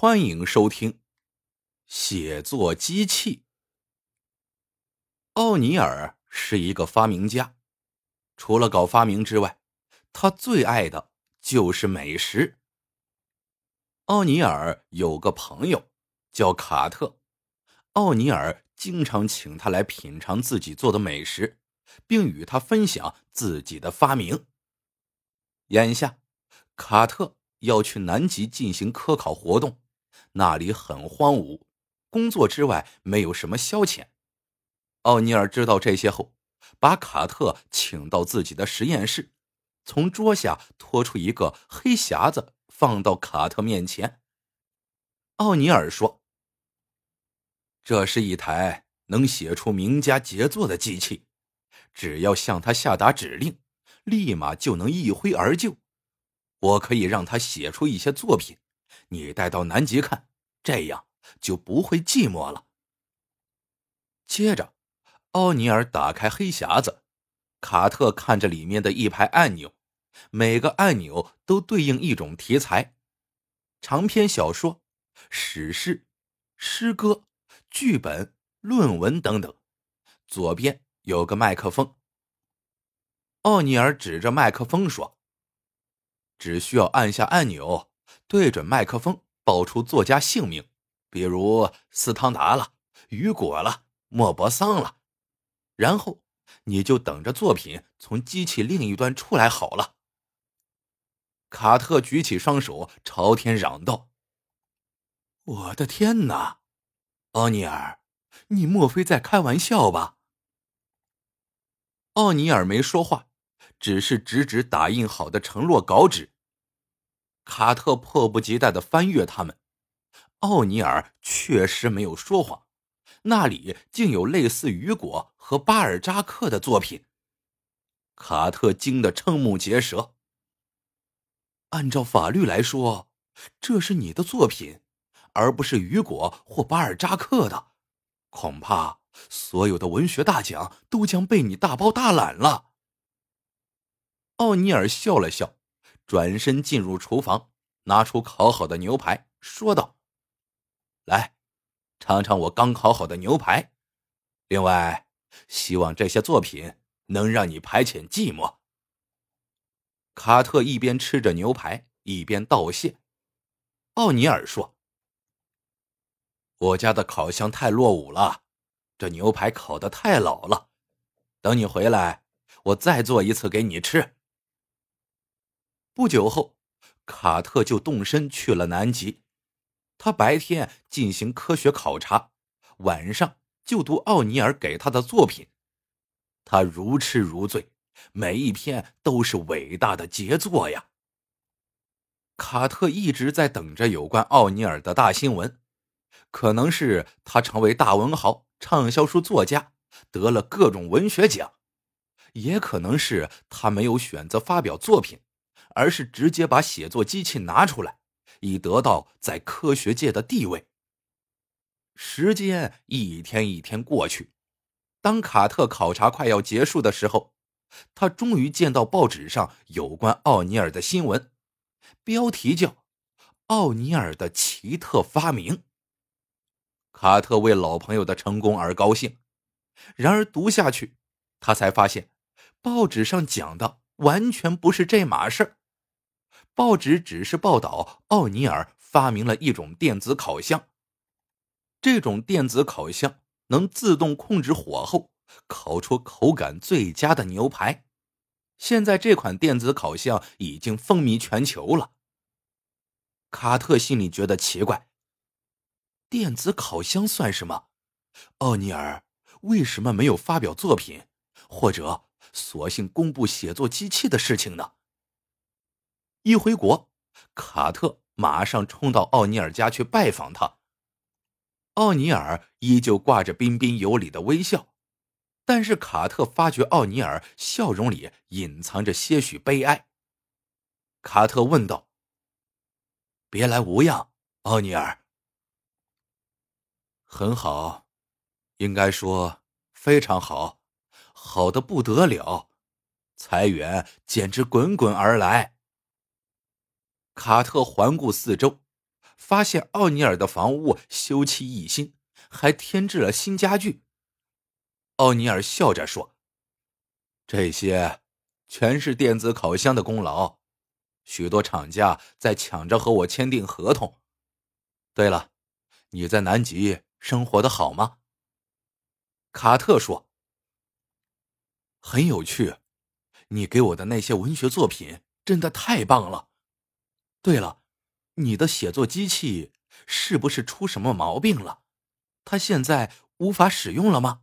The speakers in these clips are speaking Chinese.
欢迎收听《写作机器》。奥尼尔是一个发明家，除了搞发明之外，他最爱的就是美食。奥尼尔有个朋友叫卡特，奥尼尔经常请他来品尝自己做的美食，并与他分享自己的发明。眼下，卡特。要去南极进行科考活动，那里很荒芜，工作之外没有什么消遣。奥尼尔知道这些后，把卡特请到自己的实验室，从桌下拖出一个黑匣子，放到卡特面前。奥尼尔说：“这是一台能写出名家杰作的机器，只要向他下达指令，立马就能一挥而就。”我可以让他写出一些作品，你带到南极看，这样就不会寂寞了。接着，奥尼尔打开黑匣子，卡特看着里面的一排按钮，每个按钮都对应一种题材：长篇小说、史诗、诗歌、剧本、论文等等。左边有个麦克风，奥尼尔指着麦克风说。只需要按下按钮，对准麦克风报出作家姓名，比如斯汤达了、雨果了、莫泊桑了，然后你就等着作品从机器另一端出来好了。卡特举起双手朝天嚷道：“我的天哪，奥尼尔，你莫非在开玩笑吧？”奥尼尔没说话。只是指指打印好的承诺稿纸。卡特迫不及待的翻阅他们。奥尼尔确实没有说谎，那里竟有类似雨果和巴尔扎克的作品。卡特惊得瞠目结舌。按照法律来说，这是你的作品，而不是雨果或巴尔扎克的。恐怕所有的文学大奖都将被你大包大揽了。奥尼尔笑了笑，转身进入厨房，拿出烤好的牛排，说道：“来，尝尝我刚烤好的牛排。另外，希望这些作品能让你排遣寂寞。”卡特一边吃着牛排，一边道谢。奥尼尔说：“我家的烤箱太落伍了，这牛排烤的太老了。等你回来，我再做一次给你吃。”不久后，卡特就动身去了南极。他白天进行科学考察，晚上就读奥尼尔给他的作品。他如痴如醉，每一篇都是伟大的杰作呀。卡特一直在等着有关奥尼尔的大新闻，可能是他成为大文豪、畅销书作家，得了各种文学奖，也可能是他没有选择发表作品。而是直接把写作机器拿出来，以得到在科学界的地位。时间一天一天过去，当卡特考察快要结束的时候，他终于见到报纸上有关奥尼尔的新闻，标题叫《奥尼尔的奇特发明》。卡特为老朋友的成功而高兴，然而读下去，他才发现报纸上讲的完全不是这码事儿。报纸只是报道奥尼尔发明了一种电子烤箱，这种电子烤箱能自动控制火候，烤出口感最佳的牛排。现在这款电子烤箱已经风靡全球了。卡特心里觉得奇怪：电子烤箱算什么？奥尼尔为什么没有发表作品，或者索性公布写作机器的事情呢？一回国，卡特马上冲到奥尼尔家去拜访他。奥尼尔依旧挂着彬彬有礼的微笑，但是卡特发觉奥尼尔笑容里隐藏着些许悲哀。卡特问道：“别来无恙，奥尼尔？”“很好，应该说非常好，好的不得了，财源简直滚滚而来。”卡特环顾四周，发现奥尼尔的房屋修葺一新，还添置了新家具。奥尼尔笑着说：“这些全是电子烤箱的功劳，许多厂家在抢着和我签订合同。对了，你在南极生活的好吗？”卡特说：“很有趣，你给我的那些文学作品真的太棒了。对了，你的写作机器是不是出什么毛病了？它现在无法使用了吗？”“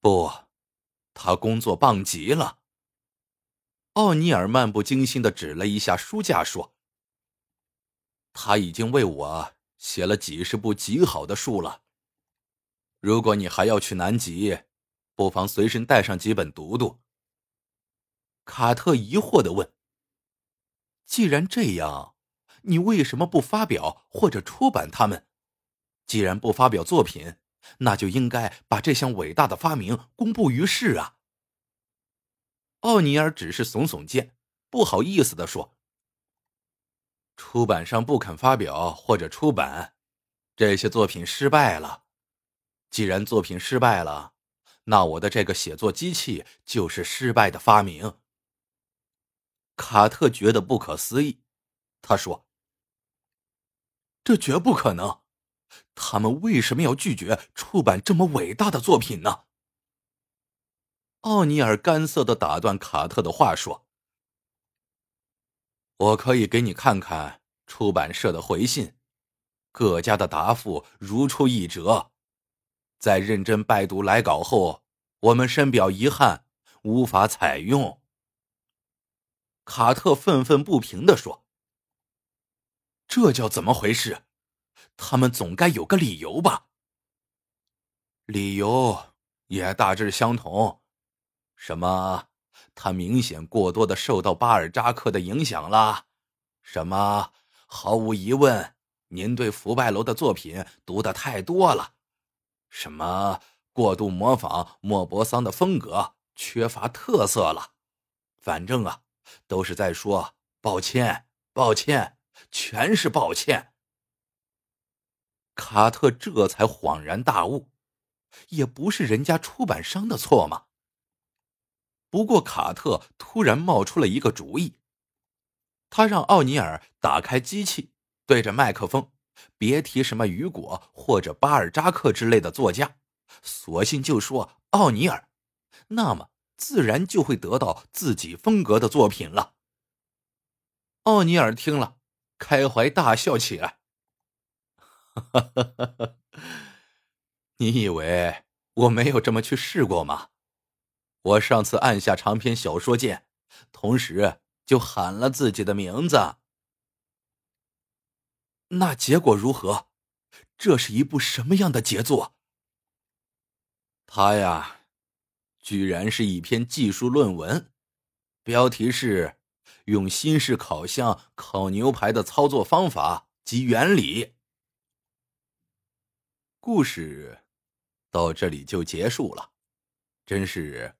不，他工作棒极了。”奥尼尔漫不经心的指了一下书架，说：“他已经为我写了几十部极好的书了。”如果你还要去南极，不妨随身带上几本读读。卡特疑惑的问：“既然这样，你为什么不发表或者出版他们？既然不发表作品，那就应该把这项伟大的发明公布于世啊！”奥尼尔只是耸耸肩，不好意思的说：“出版商不肯发表或者出版，这些作品失败了。”既然作品失败了，那我的这个写作机器就是失败的发明。卡特觉得不可思议，他说：“这绝不可能！他们为什么要拒绝出版这么伟大的作品呢？”奥尼尔干涩的打断卡特的话说：“我可以给你看看出版社的回信，各家的答复如出一辙。”在认真拜读来稿后，我们深表遗憾，无法采用。卡特愤愤不平的说：“这叫怎么回事？他们总该有个理由吧？理由也大致相同，什么他明显过多的受到巴尔扎克的影响了，什么毫无疑问，您对福拜楼的作品读的太多了。”什么过度模仿莫泊桑的风格，缺乏特色了。反正啊，都是在说抱歉，抱歉，全是抱歉。卡特这才恍然大悟，也不是人家出版商的错嘛。不过卡特突然冒出了一个主意，他让奥尼尔打开机器，对着麦克风。别提什么雨果或者巴尔扎克之类的作家，索性就说奥尼尔，那么自然就会得到自己风格的作品了。奥尼尔听了，开怀大笑起来。你以为我没有这么去试过吗？我上次按下长篇小说键，同时就喊了自己的名字。那结果如何？这是一部什么样的杰作？他呀，居然是一篇技术论文，标题是“用新式烤箱烤牛排的操作方法及原理”。故事到这里就结束了，真是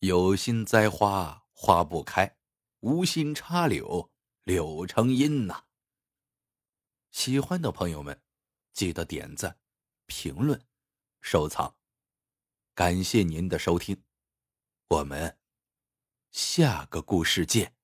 有心栽花花不开，无心插柳柳成荫呐。喜欢的朋友们，记得点赞、评论、收藏，感谢您的收听，我们下个故事见。